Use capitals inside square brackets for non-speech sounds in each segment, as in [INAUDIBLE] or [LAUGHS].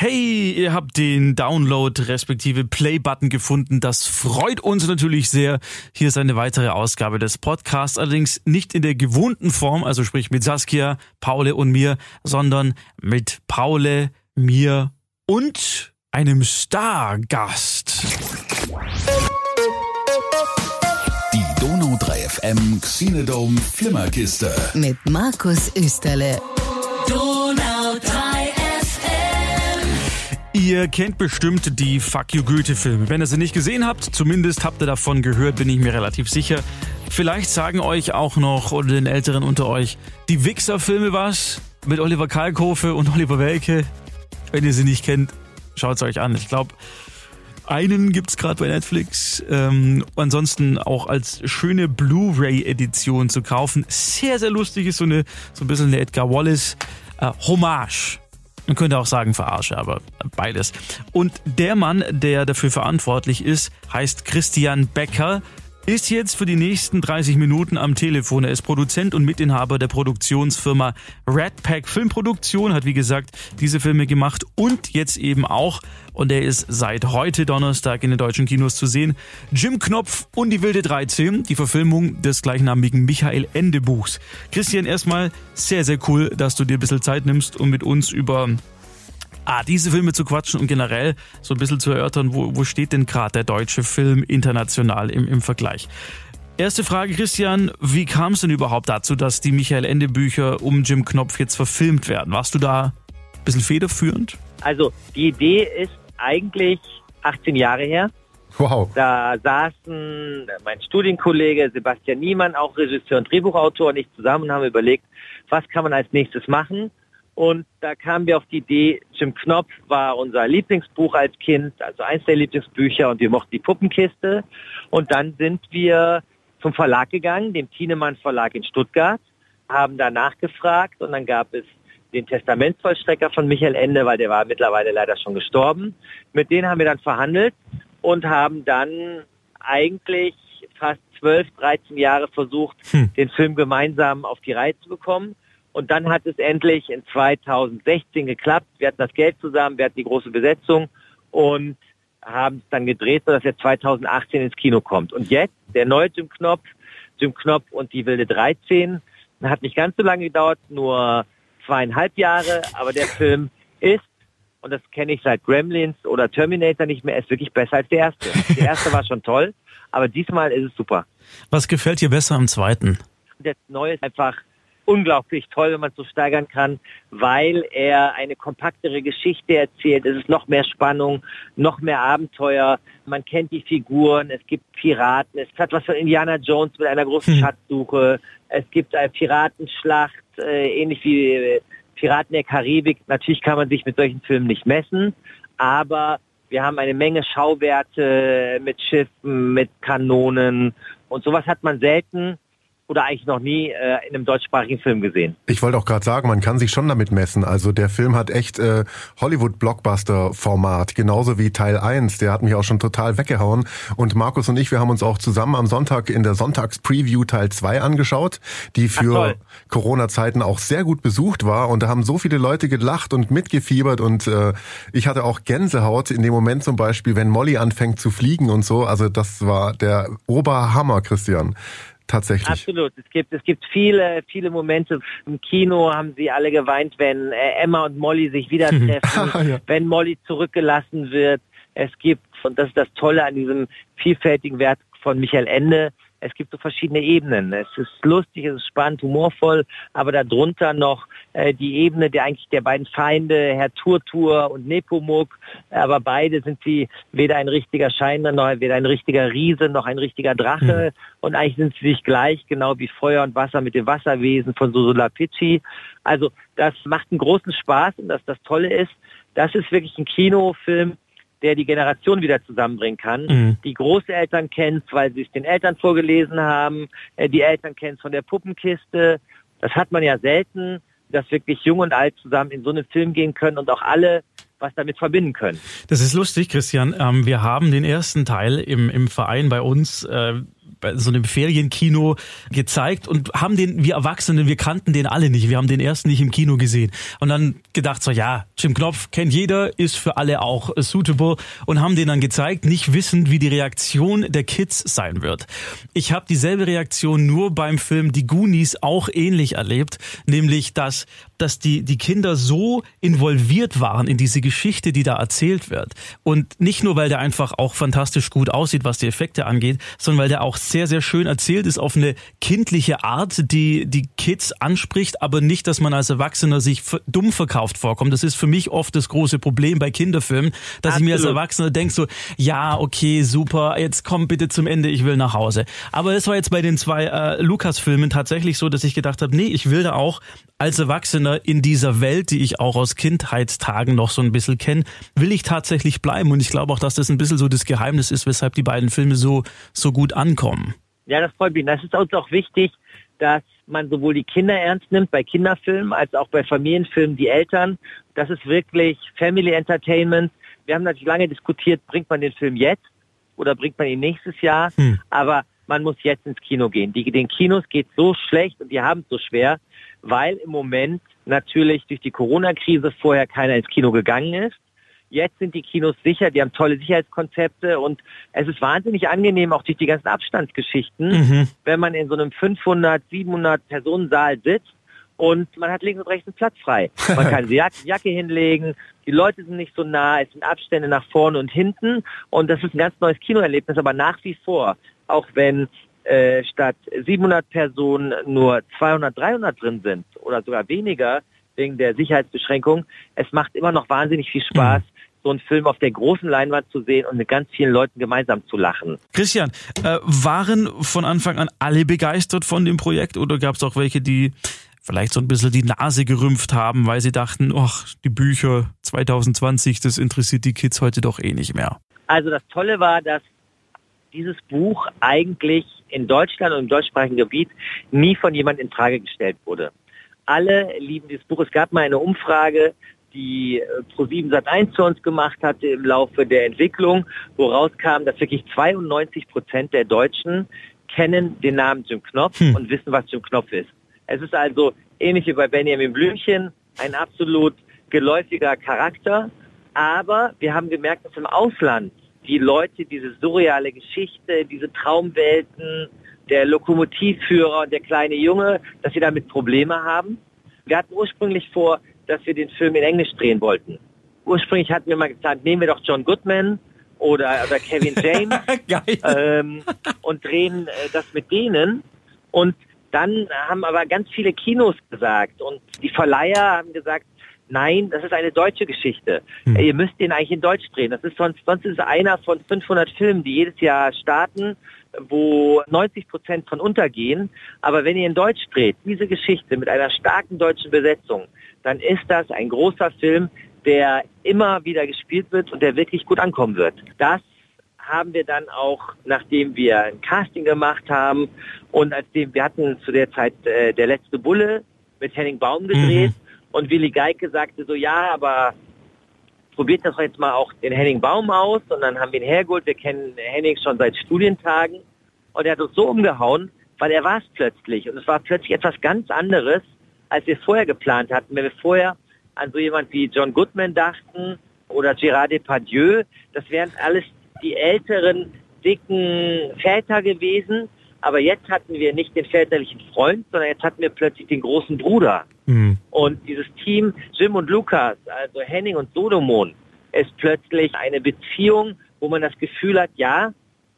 Hey, ihr habt den Download respektive Play-Button gefunden. Das freut uns natürlich sehr. Hier ist eine weitere Ausgabe des Podcasts, allerdings nicht in der gewohnten Form, also sprich mit Saskia, Paule und mir, sondern mit Paule, mir und einem Stargast. Die Donau 3 FM Xenodome Flimmerkiste. Mit Markus Österle. Donau Ihr kennt bestimmt die Fuck You Goethe-Filme. Wenn ihr sie nicht gesehen habt, zumindest habt ihr davon gehört, bin ich mir relativ sicher. Vielleicht sagen euch auch noch, oder den Älteren unter euch, die Wichser-Filme was? Mit Oliver Kalkofe und Oliver Welke. Wenn ihr sie nicht kennt, schaut es euch an. Ich glaube, einen gibt's gerade bei Netflix. Ähm, ansonsten auch als schöne Blu-ray-Edition zu kaufen. Sehr, sehr lustig ist so eine so ein bisschen eine Edgar Wallace äh, Hommage. Man könnte auch sagen Verarsche, aber beides. Und der Mann, der dafür verantwortlich ist, heißt Christian Becker ist jetzt für die nächsten 30 Minuten am Telefon. Er ist Produzent und Mitinhaber der Produktionsfirma Red Pack Filmproduktion, hat wie gesagt diese Filme gemacht und jetzt eben auch, und er ist seit heute Donnerstag in den deutschen Kinos zu sehen, Jim Knopf und die wilde 13, die Verfilmung des gleichnamigen Michael Ende Buchs. Christian, erstmal sehr, sehr cool, dass du dir ein bisschen Zeit nimmst, um mit uns über ah, diese Filme zu quatschen und generell so ein bisschen zu erörtern, wo, wo steht denn gerade der deutsche Film international im, im Vergleich. Erste Frage, Christian, wie kam es denn überhaupt dazu, dass die Michael Ende Bücher um Jim Knopf jetzt verfilmt werden? Warst du da ein bisschen federführend? Also die Idee ist eigentlich 18 Jahre her. Wow. Da saßen mein Studienkollege Sebastian Niemann, auch Regisseur und Drehbuchautor, und ich zusammen und haben überlegt, was kann man als nächstes machen. Und da kamen wir auf die Idee, Jim Knopf war unser Lieblingsbuch als Kind, also eins der Lieblingsbücher und wir mochten die Puppenkiste. Und dann sind wir zum Verlag gegangen, dem Thienemann Verlag in Stuttgart, haben da nachgefragt und dann gab es den Testamentsvollstrecker von Michael Ende, weil der war mittlerweile leider schon gestorben. Mit denen haben wir dann verhandelt und haben dann eigentlich fast 12, 13 Jahre versucht, hm. den Film gemeinsam auf die Reihe zu bekommen. Und dann hat es endlich in 2016 geklappt. Wir hatten das Geld zusammen, wir hatten die große Besetzung und haben es dann gedreht, sodass er 2018 ins Kino kommt. Und jetzt der neue Jim Knopf, Jim Knopf und die wilde 13, hat nicht ganz so lange gedauert, nur zweieinhalb Jahre, aber der Film ist, und das kenne ich seit Gremlins oder Terminator nicht mehr, ist wirklich besser als der erste. Der erste war schon toll, aber diesmal ist es super. Was gefällt dir besser am zweiten? Der neue ist einfach unglaublich toll, wenn man es so steigern kann, weil er eine kompaktere Geschichte erzählt. Es ist noch mehr Spannung, noch mehr Abenteuer. Man kennt die Figuren, es gibt Piraten, es hat was von Indiana Jones mit einer großen hm. Schatzsuche. Es gibt eine Piratenschlacht, äh, ähnlich wie äh, Piraten der Karibik. Natürlich kann man sich mit solchen Filmen nicht messen, aber wir haben eine Menge Schauwerte mit Schiffen, mit Kanonen und sowas hat man selten oder eigentlich noch nie äh, in einem deutschsprachigen Film gesehen. Ich wollte auch gerade sagen, man kann sich schon damit messen. Also der Film hat echt äh, Hollywood-Blockbuster-Format, genauso wie Teil 1. Der hat mich auch schon total weggehauen. Und Markus und ich, wir haben uns auch zusammen am Sonntag in der Sonntags-Preview Teil 2 angeschaut, die für Corona-Zeiten auch sehr gut besucht war. Und da haben so viele Leute gelacht und mitgefiebert. Und äh, ich hatte auch Gänsehaut in dem Moment zum Beispiel, wenn Molly anfängt zu fliegen und so. Also das war der Oberhammer, Christian tatsächlich. Absolut. Es gibt, es gibt viele, viele Momente. Im Kino haben sie alle geweint, wenn äh, Emma und Molly sich [LAUGHS] wieder treffen, ja. wenn Molly zurückgelassen wird. Es gibt, und das ist das Tolle an diesem vielfältigen Werk von Michael Ende, es gibt so verschiedene Ebenen. Es ist lustig, es ist spannend, humorvoll, aber darunter noch äh, die Ebene der eigentlich der beiden Feinde, Herr Turtur und Nepomuk. Aber beide sind sie weder ein richtiger Scheiner, noch weder ein richtiger Riese, noch ein richtiger Drache. Mhm. Und eigentlich sind sie sich gleich, genau wie Feuer und Wasser mit dem Wasserwesen von Susula Pici. Also das macht einen großen Spaß und das das Tolle ist, das ist wirklich ein Kinofilm, der die Generation wieder zusammenbringen kann. Mhm. Die Großeltern kennt weil sie es den Eltern vorgelesen haben, äh, die Eltern kennen es von der Puppenkiste. Das hat man ja selten, dass wirklich jung und alt zusammen in so einen Film gehen können und auch alle was damit verbinden können. Das ist lustig, Christian. Ähm, wir haben den ersten Teil im, im Verein bei uns äh, bei so einem Ferienkino gezeigt und haben den, wir Erwachsenen, wir kannten den alle nicht. Wir haben den ersten nicht im Kino gesehen. Und dann gedacht so, ja, Jim Knopf kennt jeder, ist für alle auch suitable und haben den dann gezeigt, nicht wissend, wie die Reaktion der Kids sein wird. Ich habe dieselbe Reaktion nur beim Film Die Goonies auch ähnlich erlebt, nämlich dass dass die, die Kinder so involviert waren in diese Geschichte, die da erzählt wird. Und nicht nur, weil der einfach auch fantastisch gut aussieht, was die Effekte angeht, sondern weil der auch sehr, sehr schön erzählt ist auf eine kindliche Art, die die Kids anspricht, aber nicht, dass man als Erwachsener sich dumm verkauft vorkommt. Das ist für mich oft das große Problem bei Kinderfilmen, dass Absolut. ich mir als Erwachsener denke so, ja, okay, super, jetzt komm bitte zum Ende, ich will nach Hause. Aber es war jetzt bei den zwei äh, Lukas-Filmen tatsächlich so, dass ich gedacht habe, nee, ich will da auch als Erwachsener in dieser Welt, die ich auch aus Kindheitstagen noch so ein bisschen kenne, will ich tatsächlich bleiben. Und ich glaube auch, dass das ein bisschen so das Geheimnis ist, weshalb die beiden Filme so, so gut ankommen. Ja, das freut mich. Das ist uns auch wichtig, dass man sowohl die Kinder ernst nimmt bei Kinderfilmen als auch bei Familienfilmen die Eltern. Das ist wirklich Family Entertainment. Wir haben natürlich lange diskutiert, bringt man den Film jetzt oder bringt man ihn nächstes Jahr? Hm. Aber man muss jetzt ins Kino gehen. Die, den Kinos geht so schlecht und die haben es so schwer, weil im Moment natürlich durch die Corona-Krise vorher keiner ins Kino gegangen ist. Jetzt sind die Kinos sicher, die haben tolle Sicherheitskonzepte und es ist wahnsinnig angenehm, auch durch die ganzen Abstandsgeschichten, mhm. wenn man in so einem 500, 700 Personensaal sitzt und man hat links und rechts einen Platz frei. Man [LAUGHS] kann die Jacke hinlegen, die Leute sind nicht so nah, es sind Abstände nach vorne und hinten und das ist ein ganz neues Kinoerlebnis, aber nach wie vor, auch wenn äh, statt 700 Personen nur 200, 300 drin sind oder sogar weniger wegen der Sicherheitsbeschränkung. Es macht immer noch wahnsinnig viel Spaß. Mhm so einen Film auf der großen Leinwand zu sehen und mit ganz vielen Leuten gemeinsam zu lachen. Christian, äh, waren von Anfang an alle begeistert von dem Projekt oder gab es auch welche, die vielleicht so ein bisschen die Nase gerümpft haben, weil sie dachten, ach, die Bücher 2020, das interessiert die Kids heute doch eh nicht mehr? Also das Tolle war, dass dieses Buch eigentlich in Deutschland und im deutschsprachigen Gebiet nie von jemand in Frage gestellt wurde. Alle lieben dieses Buch. Es gab mal eine Umfrage, die äh, Pro7 Sat1 zu uns gemacht hatte im Laufe der Entwicklung, wo rauskam, dass wirklich 92 Prozent der Deutschen kennen den Namen Jim Knopf hm. und wissen, was Jim Knopf ist. Es ist also ähnlich wie bei Benjamin Blümchen, ein absolut geläufiger Charakter. Aber wir haben gemerkt, dass im Ausland die Leute diese surreale Geschichte, diese Traumwelten, der Lokomotivführer und der kleine Junge, dass sie damit Probleme haben. Wir hatten ursprünglich vor, dass wir den Film in Englisch drehen wollten. Ursprünglich hatten wir mal gesagt, nehmen wir doch John Goodman oder, oder Kevin [LAUGHS] James ähm, und drehen äh, das mit denen. Und dann haben aber ganz viele Kinos gesagt und die Verleiher haben gesagt, Nein, das ist eine deutsche Geschichte. Hm. Ihr müsst den eigentlich in Deutsch drehen. Das ist sonst, sonst ist es einer von 500 Filmen, die jedes Jahr starten, wo 90 Prozent von untergehen. Aber wenn ihr in Deutsch dreht, diese Geschichte mit einer starken deutschen Besetzung, dann ist das ein großer Film, der immer wieder gespielt wird und der wirklich gut ankommen wird. Das haben wir dann auch, nachdem wir ein Casting gemacht haben und als wir hatten zu der Zeit äh, der letzte Bulle mit Henning Baum gedreht. Mhm und Willi Geike sagte so, ja, aber probiert das jetzt mal auch den Henning Baum aus. Und dann haben wir ihn hergeholt. Wir kennen Henning schon seit Studientagen. Und er hat uns so umgehauen, weil er war es plötzlich. Und es war plötzlich etwas ganz anderes, als wir vorher geplant hatten. Wenn wir vorher an so jemand wie John Goodman dachten oder Gérard Depardieu, das wären alles die älteren, dicken Väter gewesen. Aber jetzt hatten wir nicht den väterlichen Freund, sondern jetzt hatten wir plötzlich den großen Bruder. Mhm. Und dieses Team, Jim und Lukas, also Henning und Solomon, ist plötzlich eine Beziehung, wo man das Gefühl hat, ja,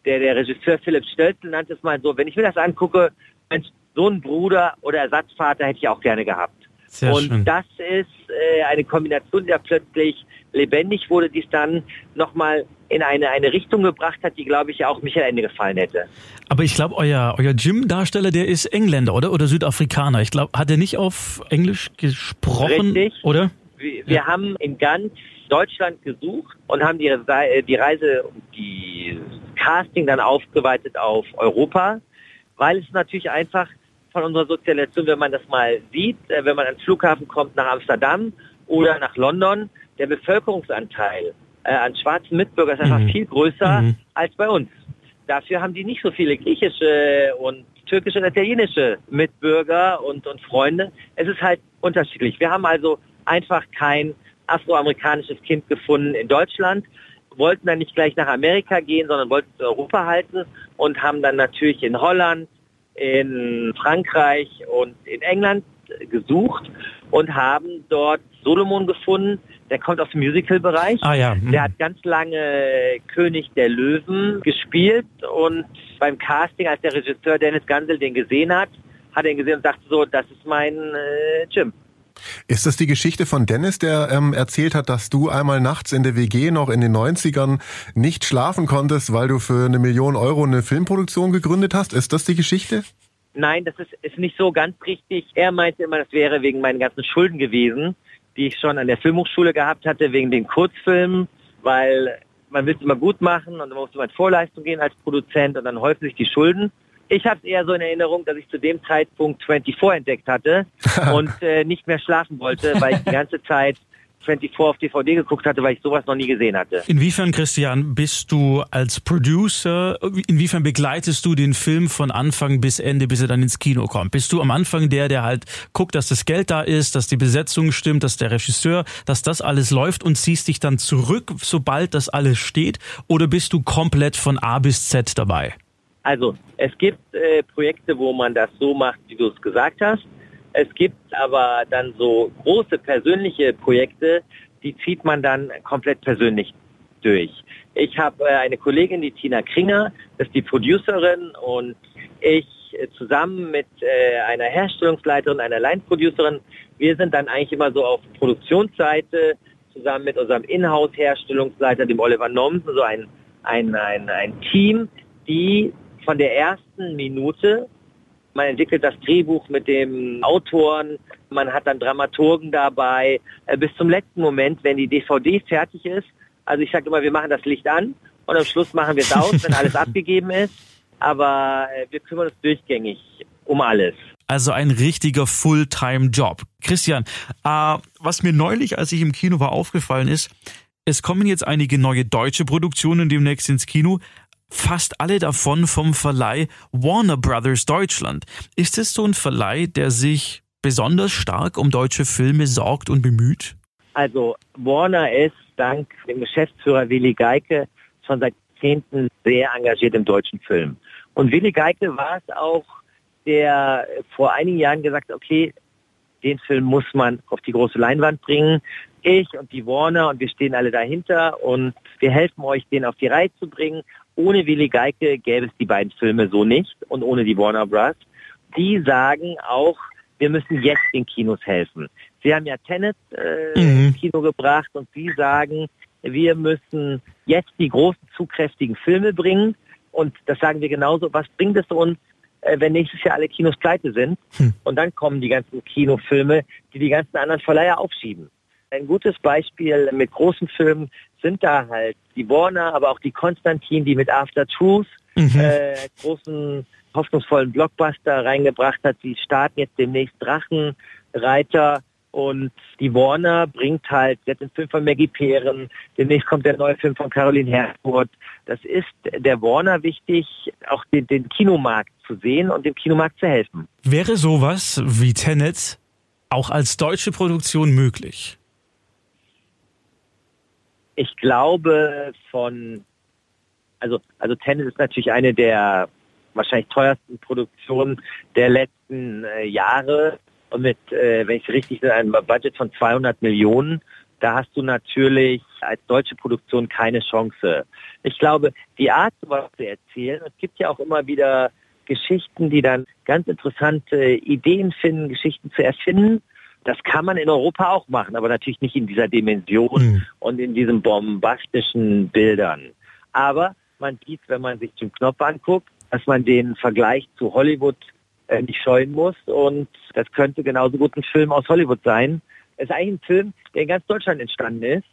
der, der Regisseur Philipp Stölzel nannte es mal so, wenn ich mir das angucke, mein Sohn, Bruder oder Ersatzvater hätte ich auch gerne gehabt. Sehr und schön. das ist äh, eine Kombination, die da plötzlich lebendig wurde, die es dann nochmal in eine, eine Richtung gebracht hat, die, glaube ich, auch Michael Ende gefallen hätte. Aber ich glaube, euer, euer Jim-Darsteller, der ist Engländer, oder? Oder Südafrikaner. Ich glaube, hat er nicht auf Englisch gesprochen? Richtig. Oder? Wir, wir ja. haben in ganz Deutschland gesucht und haben die, die Reise, die Casting dann aufgeweitet auf Europa, weil es natürlich einfach von unserer Sozialisation, wenn man das mal sieht, äh, wenn man ans Flughafen kommt nach Amsterdam oder nach London, der Bevölkerungsanteil äh, an schwarzen Mitbürgern ist einfach mhm. viel größer mhm. als bei uns. dafür haben die nicht so viele griechische und türkische und italienische Mitbürger und, und Freunde. Es ist halt unterschiedlich. Wir haben also einfach kein afroamerikanisches Kind gefunden in Deutschland, wollten dann nicht gleich nach Amerika gehen, sondern wollten in Europa halten und haben dann natürlich in Holland, in Frankreich und in England gesucht und haben dort Solomon gefunden. Der kommt aus dem Musical-Bereich. Ah ja. Mhm. Der hat ganz lange König der Löwen gespielt und beim Casting, als der Regisseur Dennis Gansel den gesehen hat, hat er ihn gesehen und sagte so, das ist mein äh, Jim. Ist das die Geschichte von Dennis, der ähm, erzählt hat, dass du einmal nachts in der WG noch in den 90ern nicht schlafen konntest, weil du für eine Million Euro eine Filmproduktion gegründet hast? Ist das die Geschichte? Nein, das ist, ist nicht so ganz richtig. Er meinte immer, das wäre wegen meinen ganzen Schulden gewesen, die ich schon an der Filmhochschule gehabt hatte, wegen den Kurzfilmen, weil man will es immer gut machen und dann muss man in Vorleistung gehen als Produzent und dann häufen sich die Schulden. Ich habe es eher so in Erinnerung, dass ich zu dem Zeitpunkt 24 entdeckt hatte [LAUGHS] und äh, nicht mehr schlafen wollte, weil ich die ganze Zeit 24 auf DVD geguckt hatte, weil ich sowas noch nie gesehen hatte. Inwiefern, Christian, bist du als Producer, inwiefern begleitest du den Film von Anfang bis Ende, bis er dann ins Kino kommt? Bist du am Anfang der, der halt guckt, dass das Geld da ist, dass die Besetzung stimmt, dass der Regisseur, dass das alles läuft und ziehst dich dann zurück, sobald das alles steht? Oder bist du komplett von A bis Z dabei? Also, es gibt äh, Projekte, wo man das so macht, wie du es gesagt hast. Es gibt aber dann so große persönliche Projekte, die zieht man dann komplett persönlich durch. Ich habe äh, eine Kollegin, die Tina Kringer, das ist die Producerin und ich äh, zusammen mit äh, einer Herstellungsleiterin, einer Line-Producerin, wir sind dann eigentlich immer so auf Produktionsseite zusammen mit unserem Inhouse-Herstellungsleiter, dem Oliver Nomsen, so ein, ein, ein, ein Team, die von der ersten Minute man entwickelt das Drehbuch mit dem Autoren, man hat dann Dramaturgen dabei, äh, bis zum letzten Moment, wenn die DVD fertig ist. Also ich sage immer, wir machen das Licht an und am Schluss machen wir es aus, wenn alles [LAUGHS] abgegeben ist. Aber äh, wir kümmern uns durchgängig um alles. Also ein richtiger Fulltime-Job. Christian, äh, was mir neulich, als ich im Kino war, aufgefallen ist, es kommen jetzt einige neue deutsche Produktionen demnächst ins Kino, fast alle davon vom Verleih Warner Brothers Deutschland. Ist es so ein Verleih, der sich besonders stark um deutsche Filme sorgt und bemüht? Also Warner ist dank dem Geschäftsführer Willi Geike schon seit Jahrzehnten sehr engagiert im deutschen Film. Und Willi Geike war es auch, der vor einigen Jahren gesagt hat, okay, den Film muss man auf die große Leinwand bringen. Ich und die Warner und wir stehen alle dahinter und wir helfen euch, den auf die Reihe zu bringen ohne Willi Geike gäbe es die beiden Filme so nicht und ohne die Warner Bros. Die sagen auch, wir müssen jetzt den Kinos helfen. Sie haben ja Tenet äh, mhm. ins Kino gebracht und Sie sagen, wir müssen jetzt die großen, zugkräftigen Filme bringen. Und das sagen wir genauso. Was bringt es uns, äh, wenn nächstes Jahr alle Kinos pleite sind? Hm. Und dann kommen die ganzen Kinofilme, die die ganzen anderen Verleiher aufschieben. Ein gutes Beispiel mit großen Filmen sind da halt die Warner, aber auch die Konstantin, die mit After Truth mhm. äh, großen hoffnungsvollen Blockbuster reingebracht hat. Die starten jetzt demnächst Drachenreiter und die Warner bringt halt jetzt den Film von Maggie Peeren, demnächst kommt der neue Film von Caroline Herfurth. Das ist der Warner wichtig, auch den, den Kinomarkt zu sehen und dem Kinomarkt zu helfen. Wäre sowas wie Tenet auch als deutsche Produktion möglich? Ich glaube von, also, also Tennis ist natürlich eine der wahrscheinlich teuersten Produktionen der letzten äh, Jahre und mit, äh, wenn ich es richtig sehe, einem Budget von 200 Millionen. Da hast du natürlich als deutsche Produktion keine Chance. Ich glaube, die Art, sowas zu erzählen, es gibt ja auch immer wieder Geschichten, die dann ganz interessante Ideen finden, Geschichten zu erfinden. Das kann man in Europa auch machen, aber natürlich nicht in dieser Dimension mhm. und in diesen bombastischen Bildern. Aber man sieht, wenn man sich den Knopf anguckt, dass man den Vergleich zu Hollywood äh, nicht scheuen muss. Und das könnte genauso gut ein Film aus Hollywood sein. Es ist eigentlich ein Film, der in ganz Deutschland entstanden ist.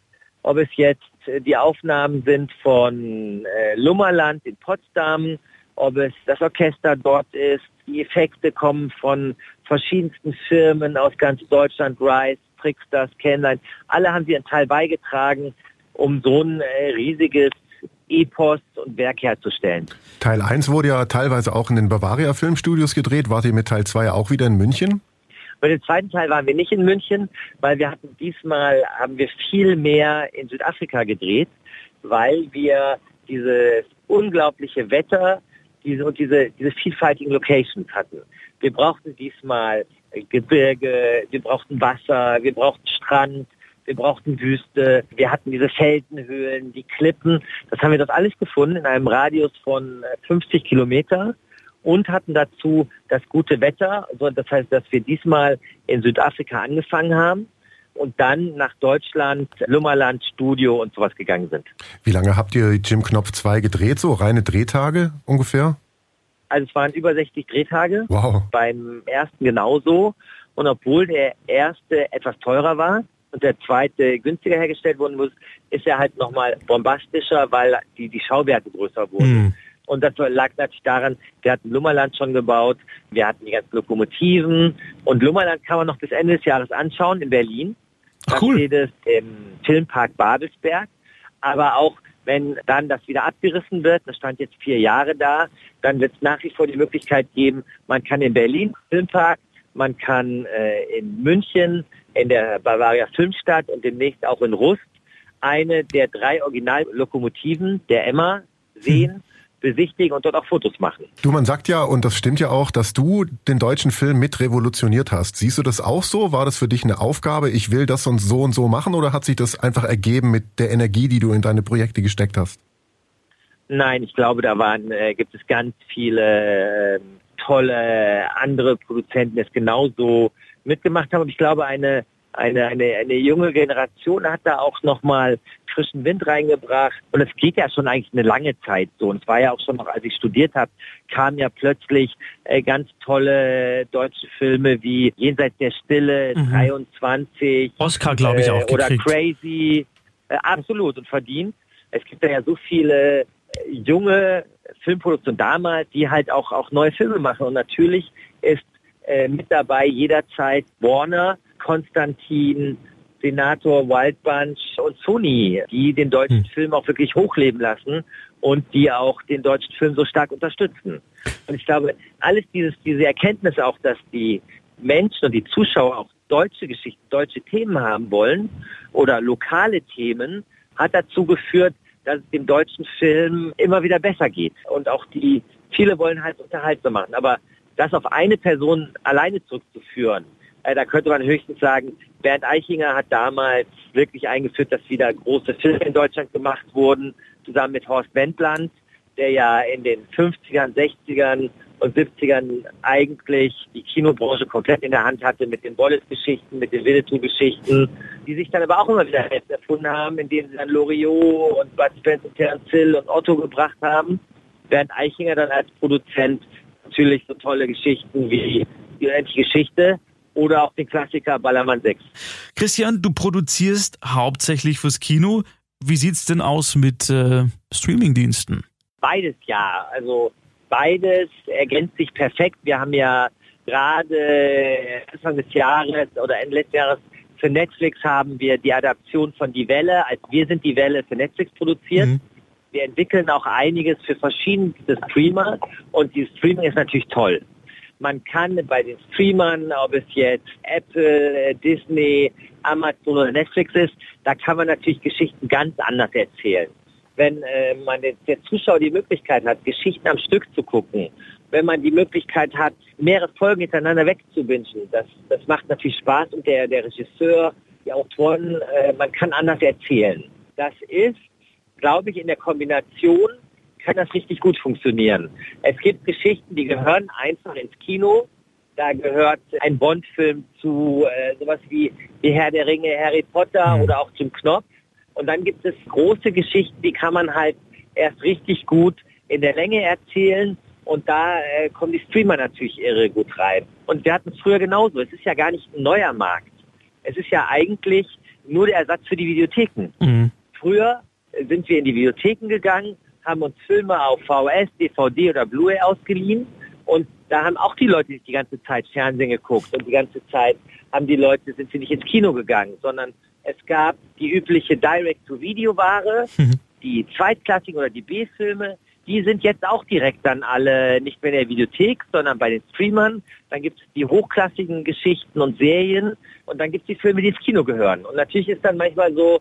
Ob es jetzt äh, die Aufnahmen sind von äh, Lummerland in Potsdam, ob es das Orchester dort ist, die Effekte kommen von verschiedensten Firmen aus ganz Deutschland, Rice, Tricksters, Canline. Alle haben sie einen Teil beigetragen, um so ein äh, riesiges Epos und Werk herzustellen. Teil 1 wurde ja teilweise auch in den Bavaria Filmstudios gedreht. Wart ihr mit Teil 2 auch wieder in München? Bei dem zweiten Teil waren wir nicht in München, weil wir hatten diesmal haben wir viel mehr in Südafrika gedreht, weil wir dieses unglaubliche Wetter diese, und diese, diese vielfältigen Locations hatten. Wir brauchten diesmal Gebirge, wir brauchten Wasser, wir brauchten Strand, wir brauchten Wüste, wir hatten diese Felsenhöhlen, die Klippen. Das haben wir das alles gefunden in einem Radius von 50 äh, Kilometer und hatten dazu das gute Wetter. Also das heißt, dass wir diesmal in Südafrika angefangen haben und dann nach Deutschland, Lummerland, Studio und sowas gegangen sind. Wie lange habt ihr Jim Knopf 2 gedreht? So reine Drehtage ungefähr? Also es waren über 60 Drehtage. Wow. Beim ersten genauso. Und obwohl der erste etwas teurer war und der zweite günstiger hergestellt worden muss, ist er halt nochmal bombastischer, weil die, die Schauwerte größer wurden. Hm. Und das lag natürlich daran, wir hatten Lummerland schon gebaut, wir hatten die ganzen Lokomotiven und Lummerland kann man noch bis Ende des Jahres anschauen in Berlin. Ach, cool. Da steht es im Filmpark Babelsberg. Aber auch wenn dann das wieder abgerissen wird, das stand jetzt vier Jahre da, dann wird es nach wie vor die Möglichkeit geben, man kann in Berlin Filmpark, man kann äh, in München, in der Bavaria Filmstadt und demnächst auch in Rust eine der drei Originallokomotiven der Emma sehen. Besichtigen und dort auch Fotos machen. Du, man sagt ja, und das stimmt ja auch, dass du den deutschen Film mit revolutioniert hast. Siehst du das auch so? War das für dich eine Aufgabe, ich will das und so und so machen oder hat sich das einfach ergeben mit der Energie, die du in deine Projekte gesteckt hast? Nein, ich glaube, da waren, äh, gibt es ganz viele äh, tolle andere Produzenten, die es genauso mitgemacht haben. Und ich glaube, eine eine, eine, eine junge Generation hat da auch nochmal frischen Wind reingebracht. Und es geht ja schon eigentlich eine lange Zeit so. Und es war ja auch schon noch, als ich studiert habe, kamen ja plötzlich äh, ganz tolle deutsche Filme wie Jenseits der Stille, mhm. 23. Oscar, glaube ich, auch äh, Oder Crazy. Äh, absolut und verdient. Es gibt ja so viele äh, junge Filmproduktionen damals, die halt auch, auch neue Filme machen. Und natürlich ist äh, mit dabei jederzeit Warner, Konstantin, Senator Wildbunch und Sony, die den deutschen hm. Film auch wirklich hochleben lassen und die auch den deutschen Film so stark unterstützen. Und ich glaube, alles dieses, diese Erkenntnis auch, dass die Menschen und die Zuschauer auch deutsche Geschichten, deutsche Themen haben wollen oder lokale Themen, hat dazu geführt, dass es dem deutschen Film immer wieder besser geht. Und auch die, viele wollen halt Unterhaltung machen. Aber das auf eine Person alleine zurückzuführen, da könnte man höchstens sagen, Bernd Eichinger hat damals wirklich eingeführt, dass wieder große Filme in Deutschland gemacht wurden, zusammen mit Horst Wendland, der ja in den 50ern, 60ern und 70ern eigentlich die Kinobranche komplett in der Hand hatte mit den Wallace-Geschichten, mit den Winnetou-Geschichten, die sich dann aber auch immer wieder selbst erfunden haben, indem sie dann Loriot und Bud Spencer, Terence Hill und Otto gebracht haben. Bernd Eichinger dann als Produzent natürlich so tolle Geschichten wie die unendliche Geschichte, oder auch den Klassiker Ballermann 6. Christian, du produzierst hauptsächlich fürs Kino. Wie sieht's denn aus mit äh, Streamingdiensten? Beides ja. Also beides ergänzt sich perfekt. Wir haben ja gerade Anfang des Jahres oder Ende letzten Jahres für Netflix haben wir die Adaption von Die Welle, als Wir sind die Welle für Netflix produziert. Mhm. Wir entwickeln auch einiges für verschiedene Streamer und dieses Streaming ist natürlich toll. Man kann bei den Streamern, ob es jetzt Apple, Disney, Amazon oder Netflix ist, da kann man natürlich Geschichten ganz anders erzählen. Wenn äh, man den, der Zuschauer die Möglichkeit hat, Geschichten am Stück zu gucken, wenn man die Möglichkeit hat, mehrere Folgen hintereinander wegzuwünschen, das, das macht natürlich Spaß und der, der Regisseur, die Autoren, äh, man kann anders erzählen. Das ist, glaube ich, in der Kombination kann das richtig gut funktionieren. Es gibt Geschichten, die gehören einfach ins Kino. Da gehört ein Bond-Film zu äh, sowas wie Die Herr der Ringe, Harry Potter mhm. oder auch zum Knopf. Und dann gibt es große Geschichten, die kann man halt erst richtig gut in der Länge erzählen. Und da äh, kommen die Streamer natürlich irre gut rein. Und wir hatten es früher genauso. Es ist ja gar nicht ein neuer Markt. Es ist ja eigentlich nur der Ersatz für die Videotheken. Mhm. Früher sind wir in die Videotheken gegangen, haben uns Filme auf VS, DVD oder Blu-ray ausgeliehen und da haben auch die Leute sich die ganze Zeit Fernsehen geguckt und die ganze Zeit haben die Leute, sind sie nicht ins Kino gegangen, sondern es gab die übliche Direct-to-Video-Ware, mhm. die zweitklassigen oder die B-Filme, die sind jetzt auch direkt dann alle nicht mehr in der Videothek, sondern bei den Streamern. Dann gibt es die hochklassigen Geschichten und Serien und dann gibt es die Filme, die ins Kino gehören. Und natürlich ist dann manchmal so,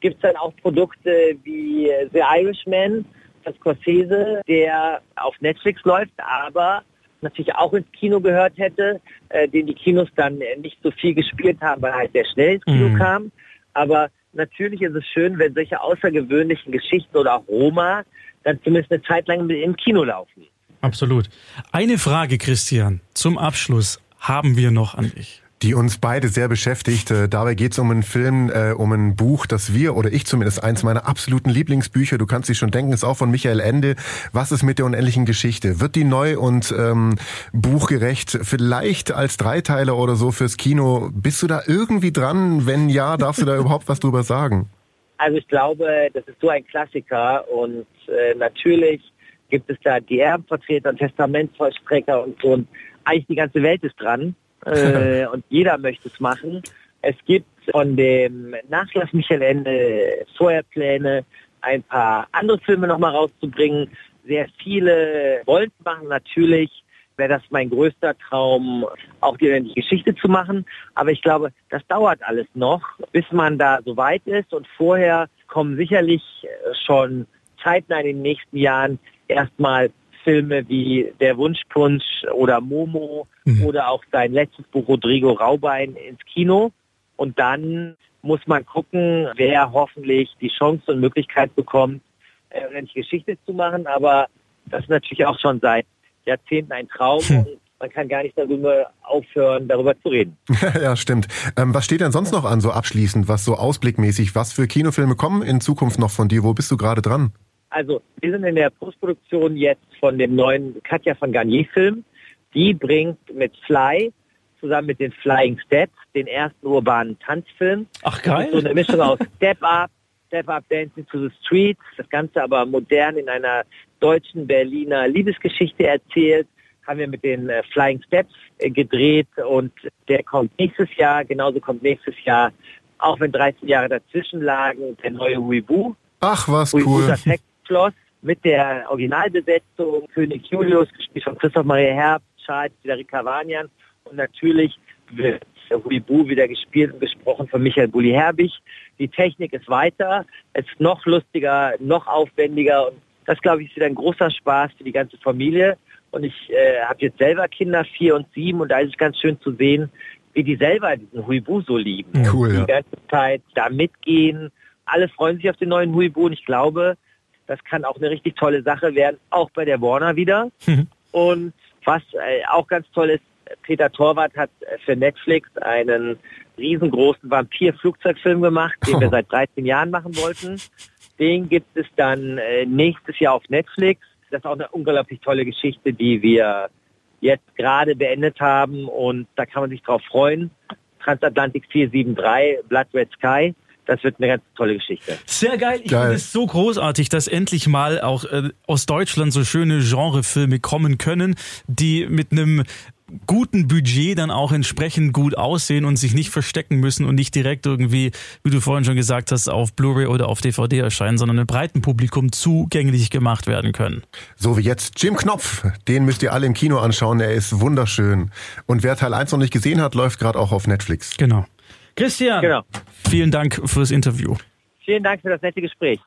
gibt es dann auch Produkte wie The Irishman, das Scorsese, der auf Netflix läuft, aber natürlich auch ins Kino gehört hätte, äh, den die Kinos dann nicht so viel gespielt haben, weil er halt sehr schnell ins Kino mhm. kam. Aber natürlich ist es schön, wenn solche außergewöhnlichen Geschichten oder auch Roma dann zumindest eine Zeit lang im Kino laufen. Absolut. Eine Frage, Christian, zum Abschluss haben wir noch an dich die uns beide sehr beschäftigt. Äh, dabei geht es um einen Film, äh, um ein Buch, das wir oder ich zumindest eins meiner absoluten Lieblingsbücher, du kannst dich schon denken, ist auch von Michael Ende. Was ist mit der unendlichen Geschichte? Wird die neu und ähm, buchgerecht vielleicht als Dreiteiler oder so fürs Kino? Bist du da irgendwie dran? Wenn ja, darfst du da [LAUGHS] überhaupt was drüber sagen? Also ich glaube, das ist so ein Klassiker und äh, natürlich gibt es da die Erbenvertreter und Testamentsvollstrecker und so und eigentlich die ganze Welt ist dran äh, [LAUGHS] und jeder möchte es machen. Es gibt von dem Nachlass Michael Ende vorher Pläne, ein paar andere Filme nochmal rauszubringen. Sehr viele wollen es machen, natürlich wäre das mein größter Traum, auch die Geschichte zu machen. Aber ich glaube, das dauert alles noch, bis man da so weit ist. Und vorher kommen sicherlich schon zeitnah in den nächsten Jahren erstmal Filme wie Der Wunschpunsch oder Momo mhm. oder auch sein letztes Buch Rodrigo Raubein ins Kino. Und dann muss man gucken, wer hoffentlich die Chance und Möglichkeit bekommt, äh, eine Geschichte zu machen. Aber das ist natürlich auch schon seit Jahrzehnten ein Traum. Hm. man kann gar nicht darüber aufhören, darüber zu reden. [LAUGHS] ja, stimmt. Ähm, was steht denn sonst noch an, so abschließend, was so ausblickmäßig, was für Kinofilme kommen in Zukunft noch von dir? Wo bist du gerade dran? Also, wir sind in der Postproduktion jetzt von dem neuen Katja von Garnier-Film. Die bringt mit Fly zusammen mit den Flying Steps den ersten urbanen Tanzfilm. Ach geil. So eine Mischung aus Step Up, Step Up Dancing to the Streets. Das Ganze aber modern in einer deutschen Berliner Liebesgeschichte erzählt. Haben wir mit den äh, Flying Steps äh, gedreht und der kommt nächstes Jahr. Genauso kommt nächstes Jahr, auch wenn 13 Jahre dazwischen lagen, der neue Huibu. Ach, was Huibu, cool. Schloss mit der Originalbesetzung, König Julius, gespielt von Christoph Maria Herbst, Charles Federica Vanian und natürlich wird Huibu wieder gespielt und gesprochen von Michael Bulli Herbig. Die Technik ist weiter, es ist noch lustiger, noch aufwendiger und das, glaube ich, ist wieder ein großer Spaß für die ganze Familie. Und ich äh, habe jetzt selber Kinder, vier und sieben, und da ist es ganz schön zu sehen, wie die selber diesen Huibu so lieben. Cool, die ja. ganze Zeit da mitgehen. Alle freuen sich auf den neuen Huibu und ich glaube, das kann auch eine richtig tolle Sache werden, auch bei der Warner wieder. Mhm. Und was äh, auch ganz toll ist, Peter Torwart hat für Netflix einen riesengroßen Vampir-Flugzeugfilm gemacht, den wir [LAUGHS] seit 13 Jahren machen wollten. Den gibt es dann äh, nächstes Jahr auf Netflix. Das ist auch eine unglaublich tolle Geschichte, die wir jetzt gerade beendet haben und da kann man sich drauf freuen. Transatlantik 473, Blood Red Sky das wird eine ganz tolle Geschichte. Sehr geil. Ich finde es so großartig, dass endlich mal auch äh, aus Deutschland so schöne Genrefilme kommen können, die mit einem guten Budget dann auch entsprechend gut aussehen und sich nicht verstecken müssen und nicht direkt irgendwie, wie du vorhin schon gesagt hast, auf Blu-ray oder auf DVD erscheinen, sondern einem breiten Publikum zugänglich gemacht werden können. So wie jetzt Jim Knopf, den müsst ihr alle im Kino anschauen, er ist wunderschön. Und wer Teil 1 noch nicht gesehen hat, läuft gerade auch auf Netflix. Genau. Christian, genau. vielen Dank fürs Interview. Vielen Dank für das nette Gespräch.